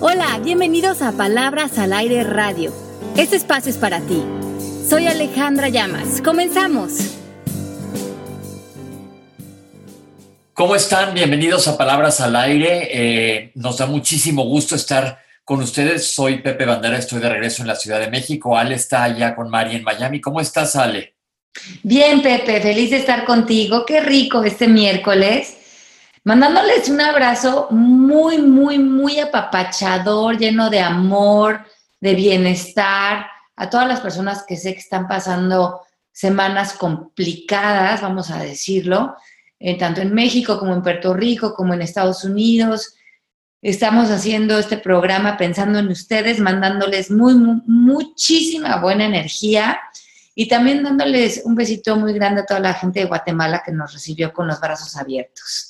Hola, bienvenidos a Palabras al Aire Radio. Este espacio es para ti. Soy Alejandra Llamas. Comenzamos. ¿Cómo están? Bienvenidos a Palabras al Aire. Eh, nos da muchísimo gusto estar con ustedes. Soy Pepe Bandera, estoy de regreso en la Ciudad de México. Ale está allá con Mari en Miami. ¿Cómo estás, Ale? Bien, Pepe, feliz de estar contigo. Qué rico este miércoles mandándoles un abrazo muy, muy, muy apapachador, lleno de amor, de bienestar, a todas las personas que sé que están pasando semanas complicadas, vamos a decirlo, eh, tanto en México como en Puerto Rico, como en Estados Unidos. Estamos haciendo este programa pensando en ustedes, mandándoles muy, muchísima buena energía y también dándoles un besito muy grande a toda la gente de Guatemala que nos recibió con los brazos abiertos.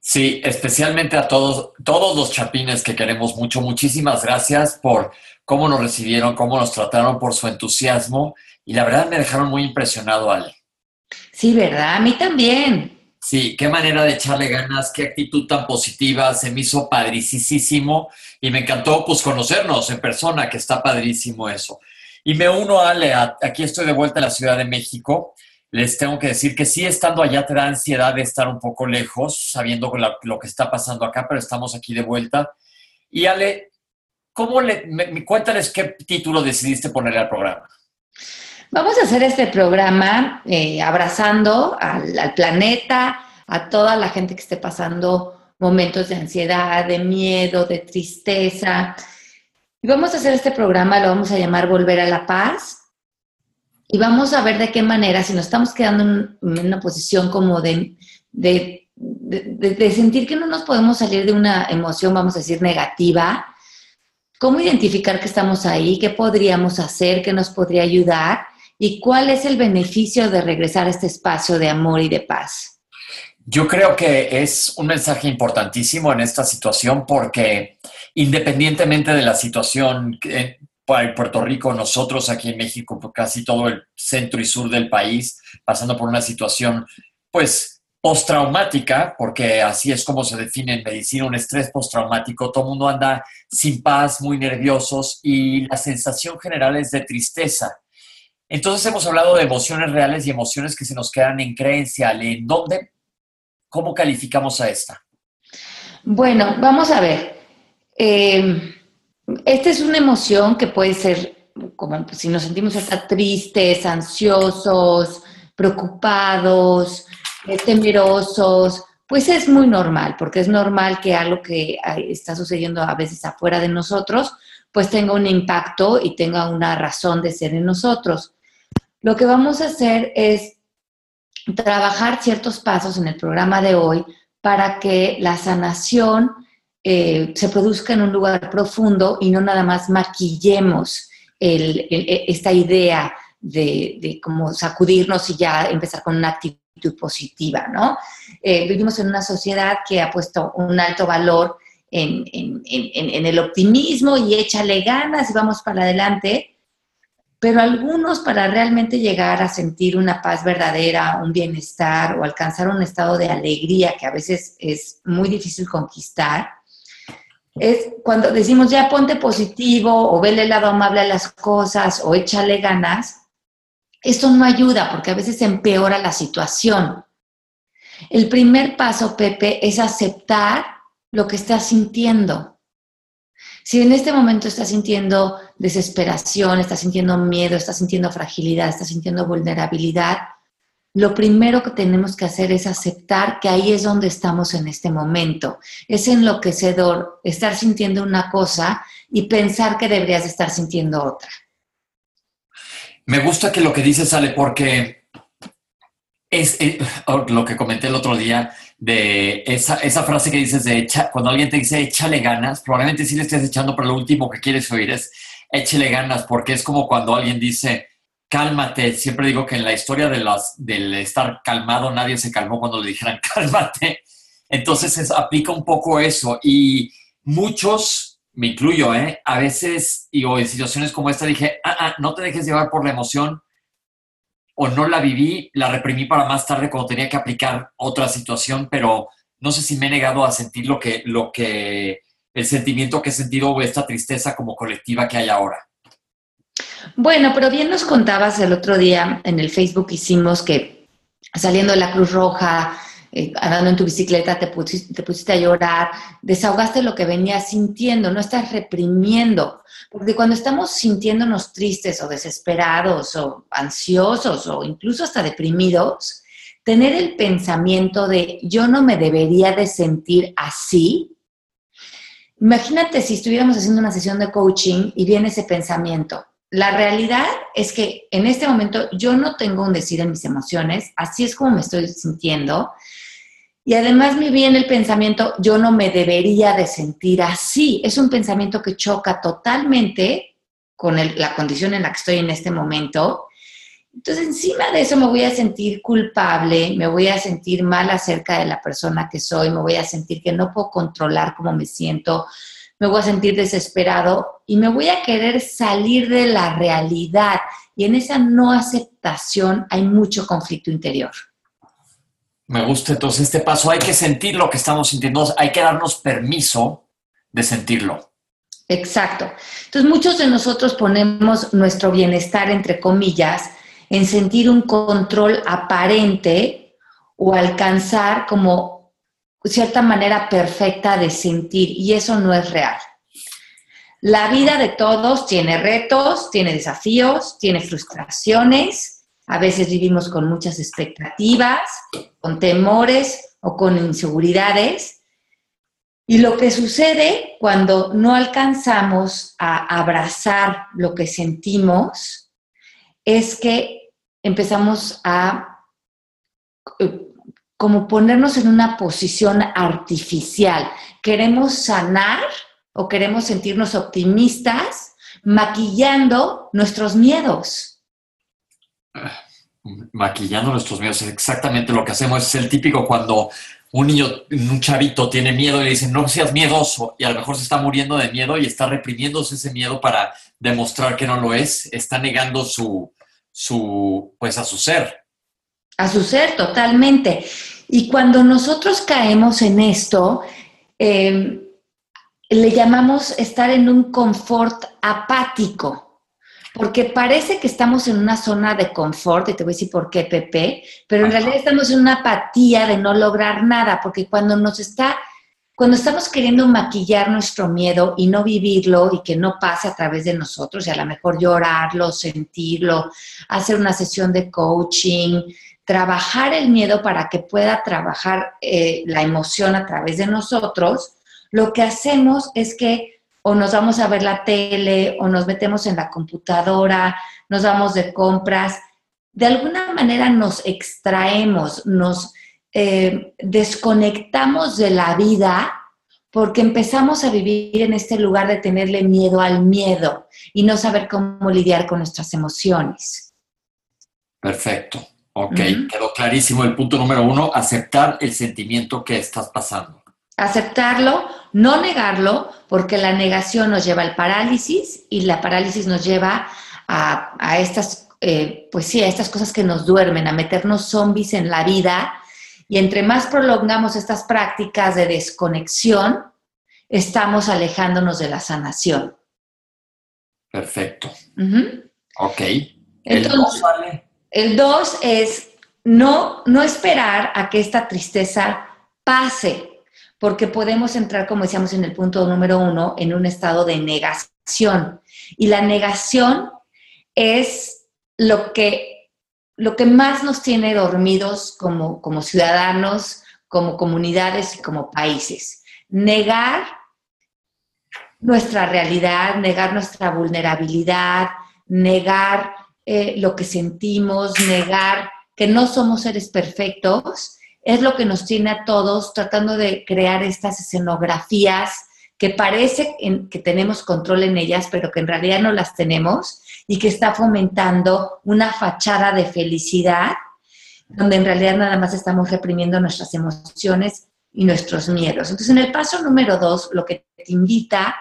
Sí, especialmente a todos, todos los chapines que queremos mucho. Muchísimas gracias por cómo nos recibieron, cómo nos trataron, por su entusiasmo. Y la verdad me dejaron muy impresionado, Ale. Sí, ¿verdad? A mí también. Sí, qué manera de echarle ganas, qué actitud tan positiva, se me hizo padricísimo y me encantó pues conocernos en persona, que está padrísimo eso. Y me uno a Ale, aquí estoy de vuelta en la Ciudad de México les tengo que decir que sí, estando allá te da ansiedad de estar un poco lejos, sabiendo lo, que está pasando acá, pero estamos aquí de vuelta. Y Ale, ¿cómo le, me, cuéntales qué título decidiste ponerle al programa? Vamos a hacer este programa eh, abrazando al, al planeta, a toda la gente que esté pasando momentos de ansiedad, de miedo, de tristeza. Y vamos a hacer este programa, lo vamos a llamar Volver a la Paz y vamos a ver de qué manera, si nos estamos quedando en, una posición como de, de, sentir que no nos podemos salir de una emoción, vamos a decir, negativa, cómo identificar que estamos ahí, qué podríamos hacer, qué nos podría ayudar y cuál es el beneficio de regresar a este espacio de amor y de paz. Yo creo que es un mensaje importantísimo en esta situación porque independientemente de la situación, en Puerto Rico, nosotros aquí en México, pues, casi todo el centro y sur del país, pasando por una situación, pues, postraumática, porque así es como se define en medicina un estrés postraumático. Todo el mundo anda sin paz, muy nerviosos y la sensación general es de tristeza. Entonces hemos hablado de emociones reales y emociones que se nos quedan en creencia. ¿En dónde? ¿Cómo calificamos a esta? Bueno, vamos a ver. Eh, esta es una emoción que puede ser, como si nos sentimos hasta tristes, ansiosos, preocupados, eh, temerosos, pues es muy normal, porque es normal que algo que está sucediendo a veces afuera de nosotros, pues tenga un impacto y tenga una razón de ser en nosotros. Lo que vamos a hacer es trabajar ciertos pasos en el programa de hoy para que la sanación eh, se produzca en un lugar profundo y no nada más maquillemos esta idea de, de sacudirnos y ya empezar con una actitud positiva, ¿no? Eh, vivimos en una sociedad que ha puesto un alto valor en, en, el optimismo y échale ganas y vamos para adelante, pero algunos para realmente llegar a sentir una paz verdadera, un bienestar o alcanzar un estado de alegría que a veces es muy difícil conquistar, es cuando decimos ya ponte positivo o vele el lado amable a las cosas o échale ganas, esto no ayuda porque a veces empeora la situación. El primer paso, Pepe, es aceptar lo que estás sintiendo. Si en este momento estás sintiendo desesperación, estás sintiendo miedo, estás sintiendo fragilidad, estás sintiendo vulnerabilidad, lo primero que tenemos que hacer es aceptar que ahí es donde estamos en este momento. Es enloquecedor estar sintiendo una cosa y pensar que deberías estar sintiendo otra. Me gusta que lo que dices sale porque es, eh, lo que comenté el otro día de esa, esa frase que dices de echa, cuando alguien te dice échale ganas, probablemente sí le estés echando, pero lo último que quieres oír es échale ganas, porque es como cuando alguien dice cálmate. Siempre digo que en la historia de las, del estar calmado, nadie se calmó cuando le dijeran cálmate. Entonces aplica un poco eso. Y muchos, me incluyo, ¿eh? a veces, y o en situaciones como esta, dije, ah, ah, no te dejes llevar por la emoción. O no la viví, la reprimí para más tarde cuando tenía que aplicar otra situación, pero no sé si me he negado a sentir lo que, lo que el sentimiento que he sentido esta tristeza como colectiva que hay ahora. Bueno, pero bien nos contabas el otro día en el Facebook hicimos que saliendo de la Cruz Roja, eh, andando en tu bicicleta, te pusiste, te pusiste a llorar, desahogaste lo que venías sintiendo, no estás reprimiendo. Porque cuando estamos sintiéndonos tristes o desesperados o ansiosos o incluso hasta deprimidos, tener el pensamiento de yo no me debería de sentir así. Imagínate si estuviéramos haciendo una sesión de coaching y viene ese pensamiento. La realidad es que en este momento yo no tengo un decir en mis emociones, así es como me estoy sintiendo. Y además me viene el pensamiento, yo no me debería de sentir así. Es un pensamiento que choca totalmente con la condición en la que estoy en este momento. Entonces, encima de eso me voy a sentir culpable, me voy a sentir mal acerca de la persona que soy, me voy a sentir que no puedo controlar cómo me siento, me voy a sentir desesperado y me voy a querer salir de la realidad. Y en esa no aceptación hay mucho conflicto interior. Me gusta entonces este paso. Hay que sentir lo que estamos sintiendo, hay que darnos permiso de sentirlo. Exacto. Entonces muchos de nosotros ponemos nuestro bienestar, entre comillas, en sentir un control aparente o alcanzar como cierta manera perfecta de sentir y eso no es real. La vida de todos tiene retos, tiene desafíos, tiene frustraciones a veces vivimos con muchas expectativas, con temores o con inseguridades. Y lo que sucede cuando no alcanzamos a abrazar lo que sentimos es que empezamos a eh, como ponernos en una posición artificial. Queremos sanar o queremos sentirnos optimistas maquillando nuestros miedos maquillando nuestros miedos. Exactamente lo que hacemos. Es el típico cuando un niño, un chavito tiene miedo y le dicen, no seas miedoso, y a lo mejor se está muriendo de miedo y está reprimiéndose ese miedo para demostrar que no lo es, está negando su, su, pues a su ser. A su ser, totalmente. Y cuando nosotros caemos en esto, eh, le llamamos estar en un confort apático porque parece que estamos en una zona de confort, y te voy a decir por qué, Pepe, pero en realidad estamos en una apatía de no lograr nada, porque cuando nos está, cuando estamos queriendo maquillar nuestro miedo y no vivirlo y que no pase a través de nosotros, y a lo mejor llorarlo, sentirlo, hacer una sesión de coaching, trabajar el miedo para que pueda trabajar eh, la emoción a través de nosotros, lo que hacemos es que o nos vamos a ver la tele, o nos metemos en la computadora, nos vamos de compras. De alguna manera nos extraemos, nos eh, desconectamos de la vida porque empezamos a vivir en este lugar de tenerle miedo al miedo y no saber cómo lidiar con nuestras emociones. Perfecto. Ok, quedó clarísimo el punto número uno, aceptar el sentimiento que estás pasando. Aceptarlo, no negarlo, porque la negación nos lleva al parálisis y la parálisis nos lleva a, estas, eh, pues sí, a estas cosas que nos duermen, a meternos zombies en la vida. Y entre más prolongamos estas prácticas de desconexión, estamos alejándonos de la sanación. Perfecto. Ok. El 2 El dos es no, no esperar a que esta tristeza pase porque podemos entrar, como decíamos en el punto número uno, en un estado de negación. Y la negación es lo que, lo que más nos tiene dormidos como, como ciudadanos, como comunidades y como países. Negar nuestra realidad, negar nuestra vulnerabilidad, negar eh, lo que sentimos, negar que no somos seres perfectos es lo que nos tiene a todos tratando de crear estas escenografías que parece que tenemos control en ellas, pero que en realidad no las tenemos y que está fomentando una fachada de felicidad, donde en realidad nada más estamos reprimiendo nuestras emociones y nuestros miedos. Entonces, en el paso número dos, lo que te invita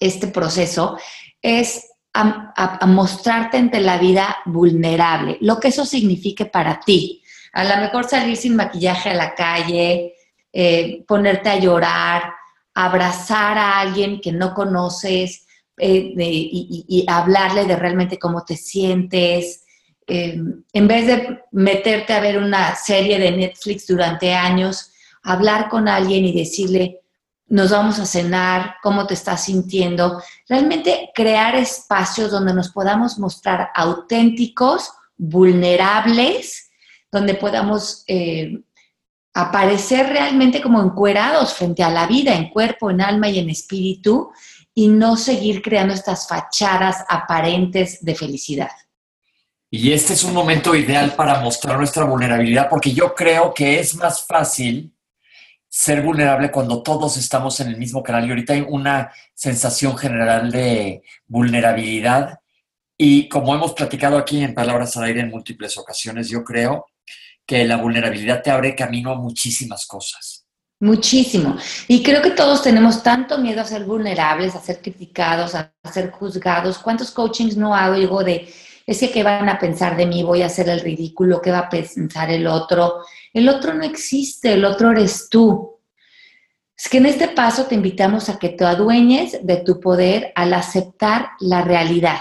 este proceso es a, mostrarte ante la vida vulnerable, lo que eso signifique para ti a lo mejor salir sin maquillaje a la calle, eh, ponerte a llorar, abrazar a alguien que no conoces eh, y, hablarle de realmente cómo te sientes. Eh, en vez de meterte a ver una serie de Netflix durante años, hablar con alguien y decirle, nos vamos a cenar, cómo te estás sintiendo. Realmente crear espacios donde nos podamos mostrar auténticos, vulnerables, donde podamos eh, aparecer realmente como encuerados frente a la vida, en cuerpo, en alma y en espíritu, y no seguir creando estas fachadas aparentes de felicidad. Y este es un momento ideal para mostrar nuestra vulnerabilidad, porque yo creo que es más fácil ser vulnerable cuando todos estamos en el mismo canal. Y ahorita hay una sensación general de vulnerabilidad. Y como hemos platicado aquí en Palabras al Aire en múltiples ocasiones, yo creo que la vulnerabilidad te abre camino a muchísimas cosas. Muchísimo. Y creo que todos tenemos tanto miedo a ser vulnerables, a ser criticados, a ser juzgados. ¿Cuántos coachings no hago de, es que qué van a pensar de mí, voy a hacer el ridículo, qué va a pensar el otro? El otro no existe, el otro eres tú. Es que en este paso te invitamos a que te adueñes de tu poder al aceptar la realidad.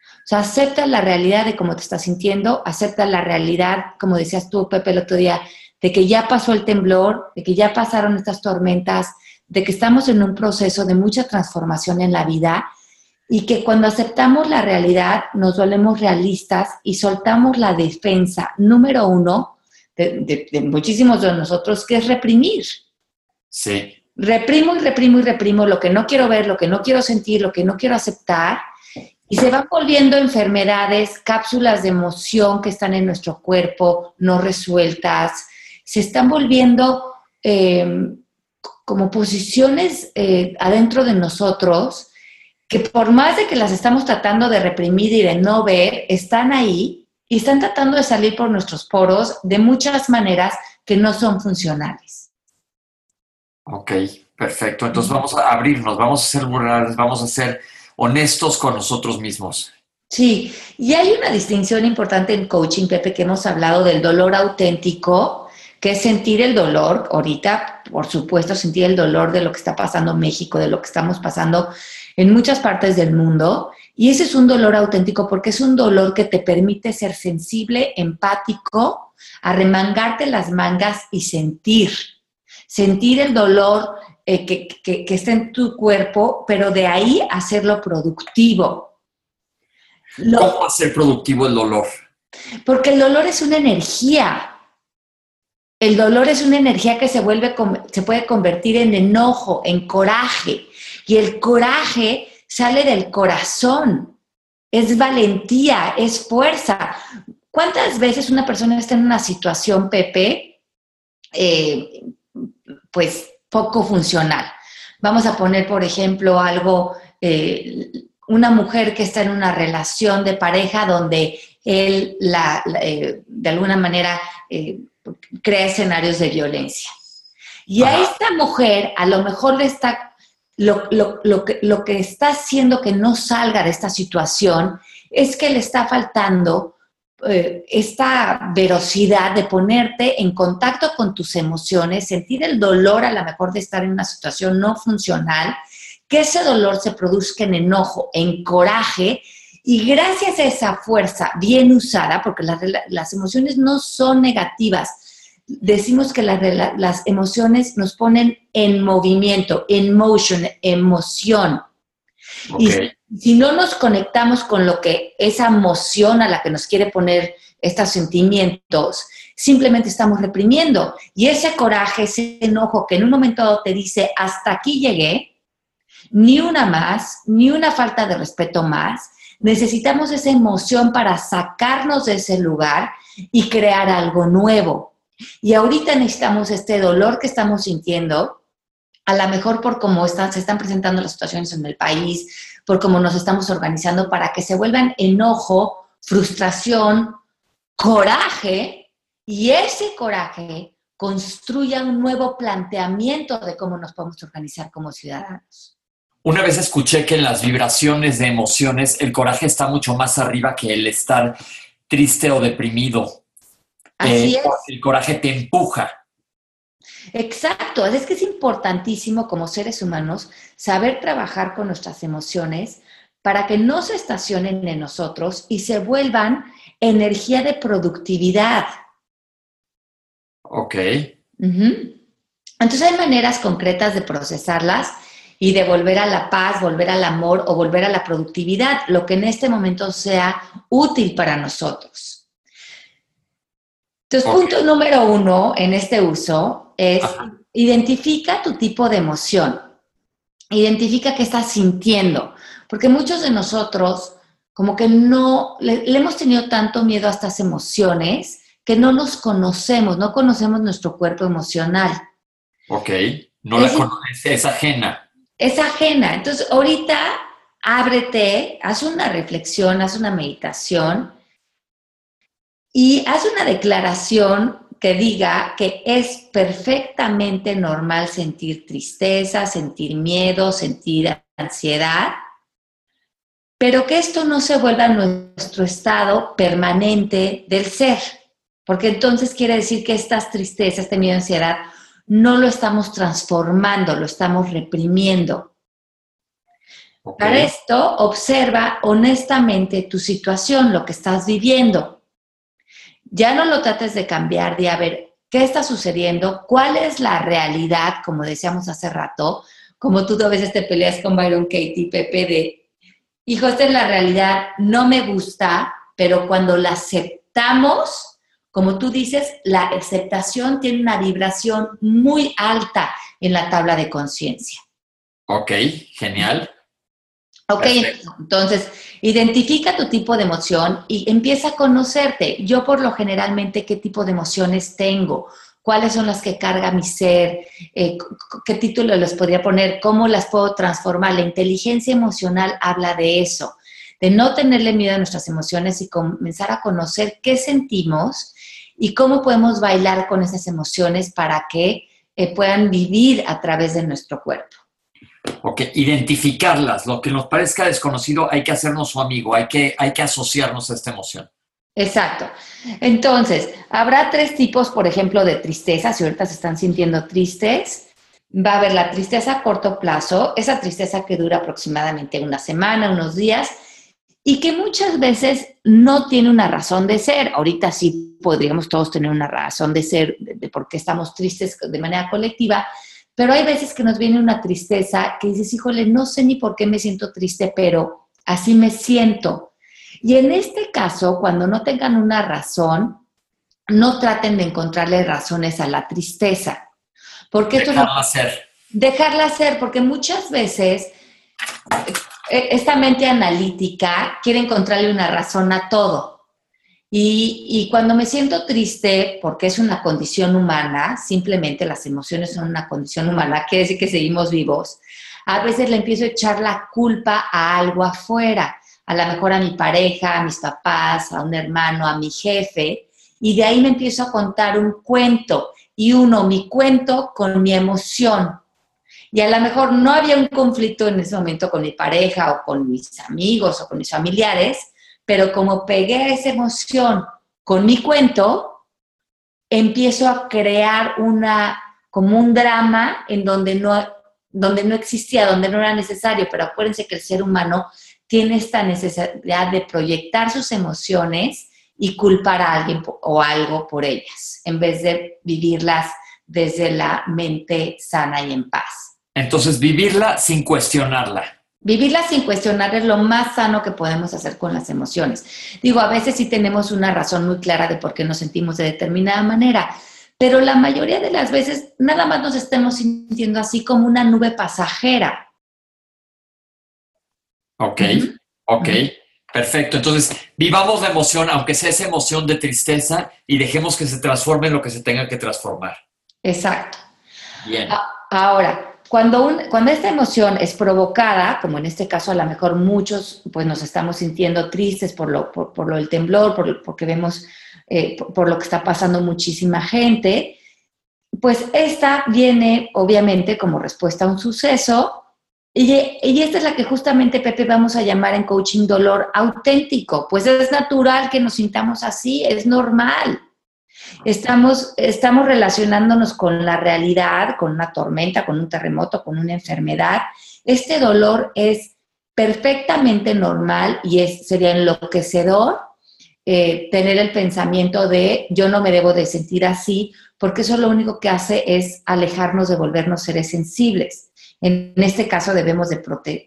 O sea, acepta la realidad de cómo te estás sintiendo, acepta la realidad, como decías tú, Pepe, el otro día, de que ya pasó el temblor, de que ya pasaron estas tormentas, de que estamos en un proceso de mucha transformación en la vida y que cuando aceptamos la realidad nos volvemos realistas y soltamos la defensa número uno de, muchísimos de nosotros, que es reprimir. Sí. Reprimo y reprimo y reprimo lo que no quiero ver, lo que no quiero sentir, lo que no quiero aceptar y se van volviendo enfermedades, cápsulas de emoción que están en nuestro cuerpo, no resueltas. Se están volviendo em, como posiciones eh, adentro de nosotros que por más de que las estamos tratando de reprimir y de no ver, están ahí y están tratando de salir por nuestros poros de muchas maneras que no son funcionales. Ok, perfecto. Entonces vamos a abrirnos, vamos a ser vulnerables, vamos a ser honestos con nosotros mismos. Sí, y hay una distinción importante en coaching, Pepe, que hemos hablado del dolor auténtico, que es sentir el dolor, ahorita, por supuesto, sentir el dolor de lo que está pasando en México, de lo que estamos pasando en muchas partes del mundo. Y ese es un dolor auténtico porque es un dolor que te permite ser sensible, empático, arremangarte las mangas y sentir. Sentir el dolor eh, que, que, está en tu cuerpo, pero de ahí hacerlo productivo. ¿Cómo hacer productivo el dolor? Porque el dolor es una energía. El dolor es una energía que se, vuelve, se puede convertir en enojo, en coraje. Y el coraje sale del corazón. Es valentía, es fuerza. ¿Cuántas veces una persona está en una situación, Pepe, eh, pues poco funcional. Vamos a poner, por ejemplo, algo, eh, una mujer que está en una relación de pareja donde él, la, eh, de alguna manera, eh, crea escenarios de violencia. Y a esta mujer a lo mejor le está, lo, lo, que, lo que está haciendo que no salga de esta situación es que le está faltando eh, esta verosidad de ponerte en contacto con tus emociones, sentir el dolor a lo mejor de estar en una situación no funcional, que ese dolor se produzca en enojo, en coraje, y gracias a esa fuerza bien usada, porque las, emociones no son negativas, decimos que las emociones nos ponen en movimiento, en motion, emoción. Y si no nos conectamos con lo que esa emoción a la que nos quiere poner estos sentimientos, simplemente estamos reprimiendo. Y ese coraje, ese enojo que en un momento te dice, hasta aquí llegué, ni una más, ni una falta de respeto más, necesitamos esa emoción para sacarnos de ese lugar y crear algo nuevo. Y ahorita necesitamos este dolor que estamos sintiendo, a lo mejor por cómo están, se están presentando las situaciones en el país, por cómo nos estamos organizando para que se vuelvan enojo, frustración, coraje, y ese coraje construya un nuevo planteamiento de cómo nos podemos organizar como ciudadanos. Una vez escuché que en las vibraciones de emociones el coraje está mucho más arriba que el estar triste o deprimido. Así eh, es. El coraje te empuja. Exacto, es que es importantísimo como seres humanos saber trabajar con nuestras emociones para que no se estacionen en nosotros y se vuelvan energía de productividad. Ok. Entonces hay maneras concretas de procesarlas y de volver a la paz, volver al amor o volver a la productividad, lo que en este momento sea útil para nosotros. Entonces, punto número uno en este uso es identifica tu tipo de emoción. Identifica qué estás sintiendo, porque muchos de nosotros como que no, le, hemos tenido tanto miedo a estas emociones que no nos conocemos, no conocemos nuestro cuerpo emocional. Ok, no la conoces, es ajena. Es ajena. Entonces, ahorita ábrete, haz una reflexión, haz una meditación y haz una declaración que diga que es perfectamente normal sentir tristeza, sentir miedo, sentir ansiedad, pero que esto no se vuelva nuestro estado permanente del ser, porque entonces quiere decir que estas tristezas, este miedo, ansiedad, no lo estamos transformando, lo estamos reprimiendo. Para esto, observa honestamente tu situación, lo que estás viviendo. Ya no lo trates de cambiar, de a ver qué está sucediendo, cuál es la realidad, como decíamos hace rato, como tú a veces te peleas con Byron Katie, Pepe, de, hijo, esta es la realidad, no me gusta, pero cuando la aceptamos, como tú dices, la aceptación tiene una vibración muy alta en la tabla de conciencia. Ok, genial. Ok, entonces identifica tu tipo de emoción y empieza a conocerte. Yo por lo generalmente, ¿qué tipo de emociones tengo? ¿Cuáles son las que carga mi ser? Eh, ¿Qué título les podría poner? ¿Cómo las puedo transformar? La inteligencia emocional habla de eso, de no tenerle miedo a nuestras emociones y comenzar a conocer qué sentimos y cómo podemos bailar con esas emociones para que eh, puedan vivir a través de nuestro cuerpo. Ok, identificarlas. Lo que nos parezca desconocido hay que hacernos su amigo, hay que, hay que asociarnos a esta emoción. Exacto. Entonces, habrá tres tipos, por ejemplo, de tristeza. Si ahorita se están sintiendo tristes, va a haber la tristeza a corto plazo, esa tristeza que dura aproximadamente una semana, unos días, y que muchas veces no tiene una razón de ser. Ahorita sí podríamos todos tener una razón de ser de, por qué estamos tristes de manera colectiva, pero hay veces que nos viene una tristeza que dices, híjole, no sé ni por qué me siento triste, pero así me siento. Y en este caso, cuando no tengan una razón, no traten de encontrarle razones a la tristeza. Porque dejarla ser. Dejarla ser, porque muchas veces e, esta mente analítica quiere encontrarle una razón a todo. Y, cuando me siento triste, porque es una condición humana, simplemente las emociones son una condición humana, quiere decir que seguimos vivos, a veces le empiezo a echar la culpa a algo afuera, a lo mejor a mi pareja, a mis papás, a un hermano, a mi jefe, y de ahí me empiezo a contar un cuento, y uno mi cuento con mi emoción, y a lo mejor no había un conflicto en ese momento con mi pareja o con mis amigos o con mis familiares, pero como pegué esa emoción con mi cuento, empiezo a crear una, como un drama en donde no, donde no existía, donde no era necesario, pero acuérdense que el ser humano tiene esta necesidad de proyectar sus emociones y culpar a alguien o algo por ellas, en vez de vivirlas desde la mente sana y en paz. Entonces, vivirla sin cuestionarla. Vivirla sin cuestionar es lo más sano que podemos hacer con las emociones. Digo, a veces sí tenemos una razón muy clara de por qué nos sentimos de determinada manera, pero la mayoría de las veces nada más nos estemos sintiendo así como una nube pasajera. Ok, ok, perfecto. Entonces, vivamos la emoción, aunque sea esa emoción de tristeza, y dejemos que se transforme en lo que se tenga que transformar. Exacto. Bien. Ahora, cuando, cuando esta emoción es provocada, como en este caso a lo mejor muchos pues nos estamos sintiendo tristes por lo, por, lo del temblor, por, porque vemos eh, por, lo que está pasando muchísima gente, pues esta viene obviamente como respuesta a un suceso y, y esta es la que justamente, Pepe, vamos a llamar en coaching dolor auténtico, pues es natural que nos sintamos así, es normal. Estamos, estamos relacionándonos con la realidad, con una tormenta, con un terremoto, con una enfermedad. Este dolor es perfectamente normal y es, sería enloquecedor eh, tener el pensamiento de yo no me debo de sentir así, porque eso lo único que hace es alejarnos de volvernos seres sensibles. En este caso debemos de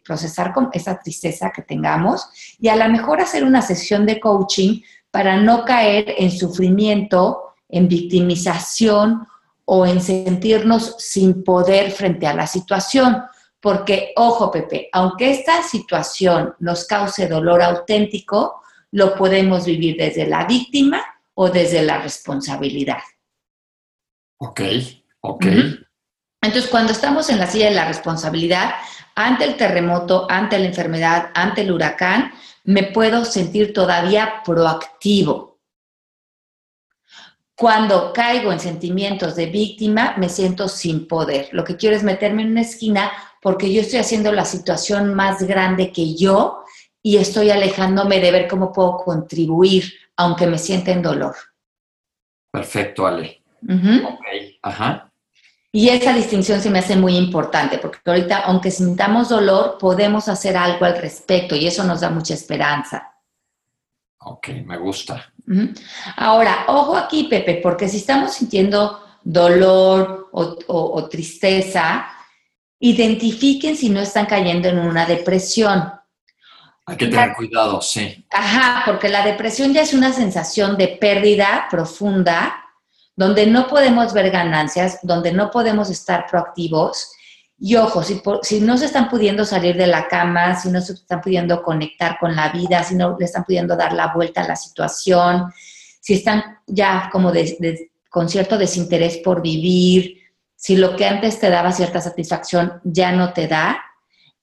procesar con esa tristeza que tengamos y a lo mejor hacer una sesión de coaching para no caer en sufrimiento, en victimización o en sentirnos sin poder frente a la situación. Porque, ojo, Pepe, aunque esta situación nos cause dolor auténtico, lo podemos vivir desde la víctima o desde la responsabilidad. Ok, ok. Entonces, cuando estamos en la silla de la responsabilidad, ante el terremoto, ante la enfermedad, ante el huracán, me puedo sentir todavía proactivo. Cuando caigo en sentimientos de víctima, me siento sin poder. Lo que quiero es meterme en una esquina porque yo estoy haciendo la situación más grande que yo y estoy alejándome de ver cómo puedo contribuir, aunque me sienta en dolor. Perfecto, Ale. Ok, ajá. Y esa distinción se me hace muy importante, porque ahorita, aunque sintamos dolor, podemos hacer algo al respecto y eso nos da mucha esperanza. Ok, me gusta. Ahora, ojo aquí, Pepe, porque si estamos sintiendo dolor o, tristeza, identifiquen si no están cayendo en una depresión. Hay que tener cuidado, sí. Ajá, porque la depresión ya es una sensación de pérdida profunda donde no podemos ver ganancias, donde no podemos estar proactivos. Y ojo, si, no se están pudiendo salir de la cama, si no se están pudiendo conectar con la vida, si no le están pudiendo dar la vuelta a la situación, si están ya como con cierto desinterés por vivir, si lo que antes te daba cierta satisfacción ya no te da,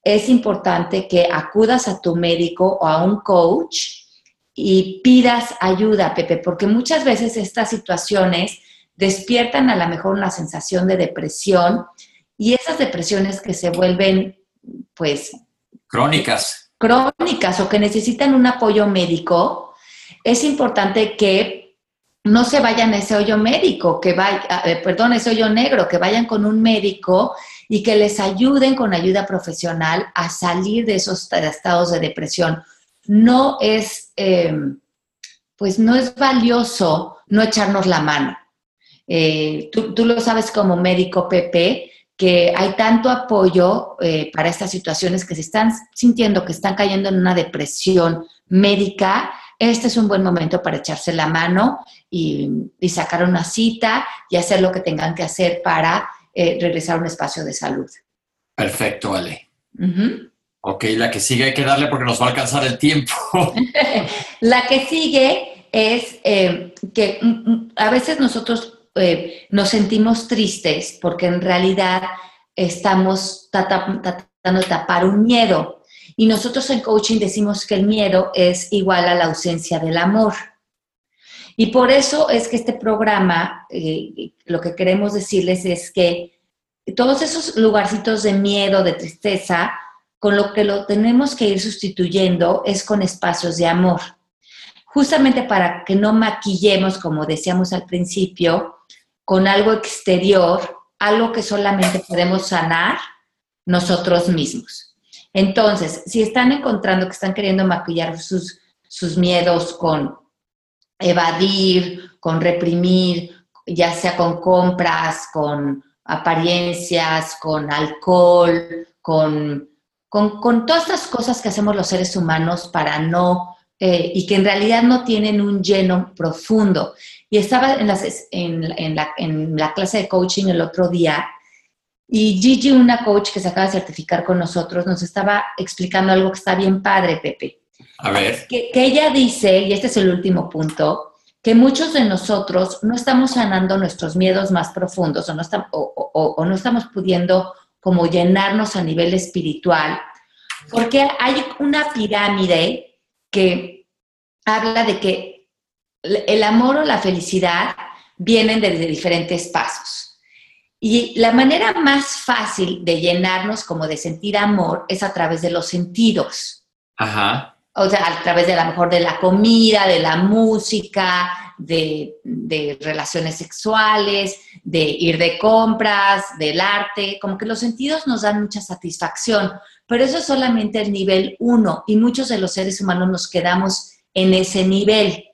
es importante que acudas a tu médico o a un coach y pidas ayuda, Pepe, porque muchas veces estas situaciones despiertan a lo mejor una sensación de depresión y esas depresiones que se vuelven, pues... Crónicas. Crónicas o que necesitan un apoyo médico, es importante que no se vayan a ese hoyo médico, que vayan, eh, perdón, ese hoyo negro, que vayan con un médico y que les ayuden con ayuda profesional a salir de esos estados de depresión. No es, eh, pues no es valioso no echarnos la mano. Eh, tú, lo sabes como médico, Pepe, que hay tanto apoyo eh, para estas situaciones que se están sintiendo que están cayendo en una depresión médica. Este es un buen momento para echarse la mano y, sacar una cita y hacer lo que tengan que hacer para eh, regresar a un espacio de salud. Perfecto, Ale. Ok, la que sigue hay que darle porque nos va a alcanzar el tiempo. la que sigue es que mm, mm, a veces nosotros eh, nos sentimos tristes porque en realidad estamos tratando de tapar un miedo. Y nosotros en coaching decimos que el miedo es igual a la ausencia del amor. Y por eso es que este programa, eh, lo que queremos decirles es que todos esos lugarcitos de miedo, de tristeza, con lo que lo tenemos que ir sustituyendo es con espacios de amor. Justamente para que no maquillemos, como decíamos al principio, con algo exterior, algo que solamente podemos sanar nosotros mismos. Entonces, si están encontrando que están queriendo maquillar sus, sus miedos con evadir, con reprimir, ya sea con compras, con apariencias, con alcohol, con, con, con, todas estas cosas que hacemos los seres humanos para no eh, y que en realidad no tienen un lleno profundo. Y estaba en, en, la, en la clase de coaching el otro día y Gigi, una coach que se acaba de certificar con nosotros, nos estaba explicando algo que está bien padre, Pepe. A ver. Que, que, ella dice, y este es el último punto, que muchos de nosotros no estamos sanando nuestros miedos más profundos o no, o no estamos pudiendo como llenarnos a nivel espiritual, porque hay una pirámide que habla de que el amor o la felicidad vienen desde diferentes pasos. Y la manera más fácil de llenarnos como de sentir amor es a través de los sentidos. Ajá. O sea, a través de la mejor de la comida, de la música, de, relaciones sexuales, de ir de compras, del arte, como que los sentidos nos dan mucha satisfacción, pero eso es solamente el nivel uno y muchos de los seres humanos nos quedamos en ese nivel.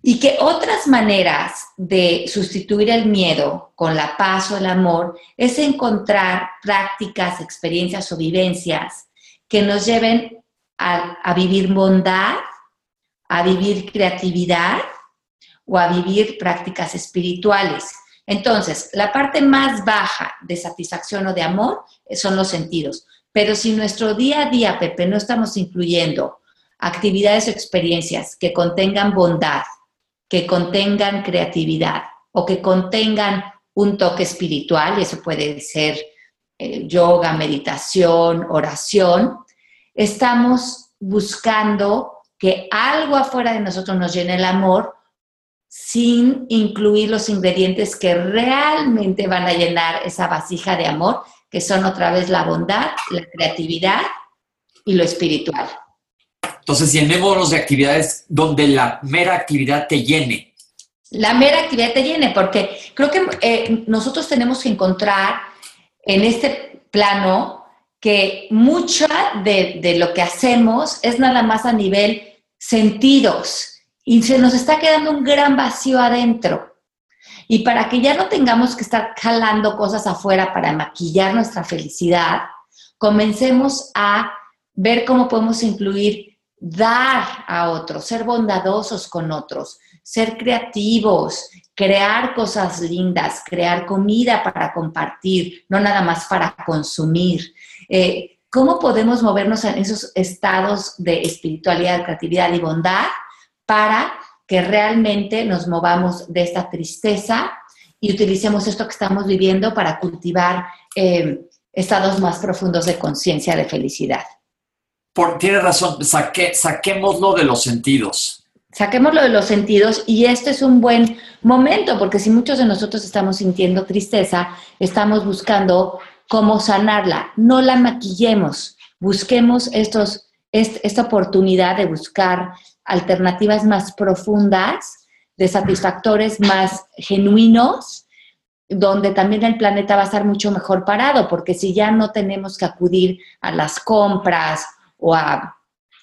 Y que otras maneras de sustituir el miedo con la paz o el amor es encontrar prácticas, experiencias o vivencias que nos lleven a, vivir bondad, a vivir creatividad o a vivir prácticas espirituales. Entonces, la parte más baja de satisfacción o de amor son los sentidos. Pero si nuestro día a día, Pepe, no estamos incluyendo actividades o experiencias que contengan bondad, que contengan creatividad o que contengan un toque espiritual, y eso puede ser eh, yoga, meditación, oración, estamos buscando que algo afuera de nosotros nos llene el amor sin incluir los ingredientes que realmente van a llenar esa vasija de amor, que son otra vez la bondad, la creatividad y lo espiritual. Entonces, llenémonos de actividades donde la mera actividad te llene. La mera actividad te llene, porque creo que eh, nosotros tenemos que encontrar en este plano que mucha de, de lo que hacemos es nada más a nivel sentidos y se nos está quedando un gran vacío adentro. Y para que ya no tengamos que estar jalando cosas afuera para maquillar nuestra felicidad, comencemos a ver cómo podemos incluir dar a otros, ser bondadosos con otros, ser creativos, crear cosas lindas, crear comida para compartir, no nada más para consumir. Eh, ¿Cómo podemos movernos en esos estados de espiritualidad, creatividad y bondad para que realmente nos movamos de esta tristeza y utilicemos esto que estamos viviendo para cultivar eh, estados más profundos de conciencia, de felicidad? Por, tiene razón, saque, saquémoslo de los sentidos. Saquémoslo de los sentidos y este es un buen momento porque si muchos de nosotros estamos sintiendo tristeza, estamos buscando cómo sanarla. No la maquillemos, busquemos estos, esta oportunidad de buscar alternativas más profundas, de satisfactores más genuinos, donde también el planeta va a estar mucho mejor parado, porque si ya no tenemos que acudir a las compras o a,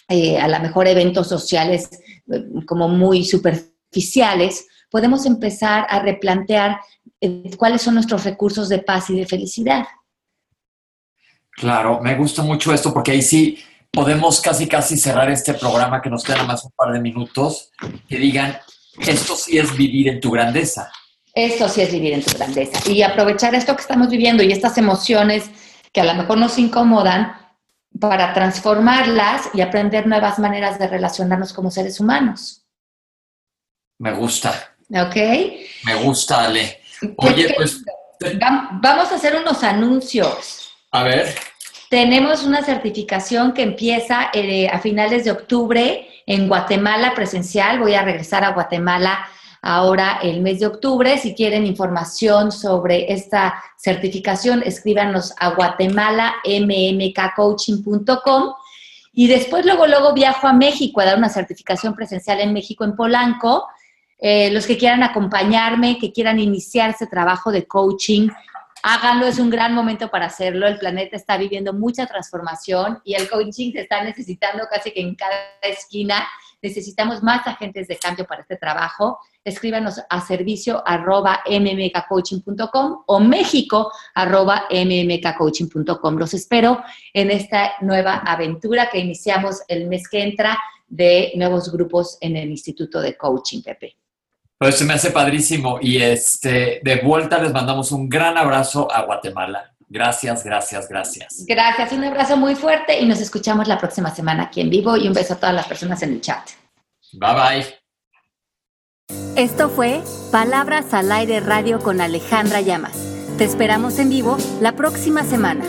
eh, a lo mejor eventos sociales eh, como muy superficiales, podemos empezar a replantear eh, cuáles son nuestros recursos de paz y de felicidad. Claro, me gusta mucho esto porque ahí sí podemos casi casi cerrar este programa que nos queda más un par de minutos, que digan, esto sí es vivir en tu grandeza. Esto sí es vivir en tu grandeza. Y aprovechar esto que estamos viviendo y estas emociones que a lo mejor nos incomodan para transformarlas y aprender nuevas maneras de relacionarnos como seres humanos. Me gusta. ¿Ok? Me gusta, Ale. Oye, pues... Vamos a hacer unos anuncios. A ver. Tenemos una certificación que empieza eh, a finales de octubre en Guatemala presencial. Voy a regresar a Guatemala ahora el mes de octubre. Si quieren información sobre esta certificación, escríbanos a guatemala.mmkcoaching.com. Y después, luego, luego viajo a México a dar una certificación presencial en México, en Polanco. Eh, los que quieran acompañarme, que quieran iniciar ese trabajo de coaching, háganlo, es un gran momento para hacerlo. El planeta está viviendo mucha transformación y el coaching se está necesitando casi que en cada esquina. Necesitamos más agentes de cambio para este trabajo. Escríbanos a servicio arroba mmkcoaching.com o méxico arroba mmkcoaching.com. Los espero en esta nueva aventura que iniciamos el mes que entra de nuevos grupos en el Instituto de Coaching, Pepe. Pues se me hace padrísimo y este, de vuelta les mandamos un gran abrazo a Guatemala. Gracias, gracias, gracias. Gracias, un abrazo muy fuerte y nos escuchamos la próxima semana aquí en vivo y un beso a todas las personas en el chat. Bye bye. Esto fue Palabras al Aire Radio con Alejandra Llamas. Te esperamos en vivo la próxima semana.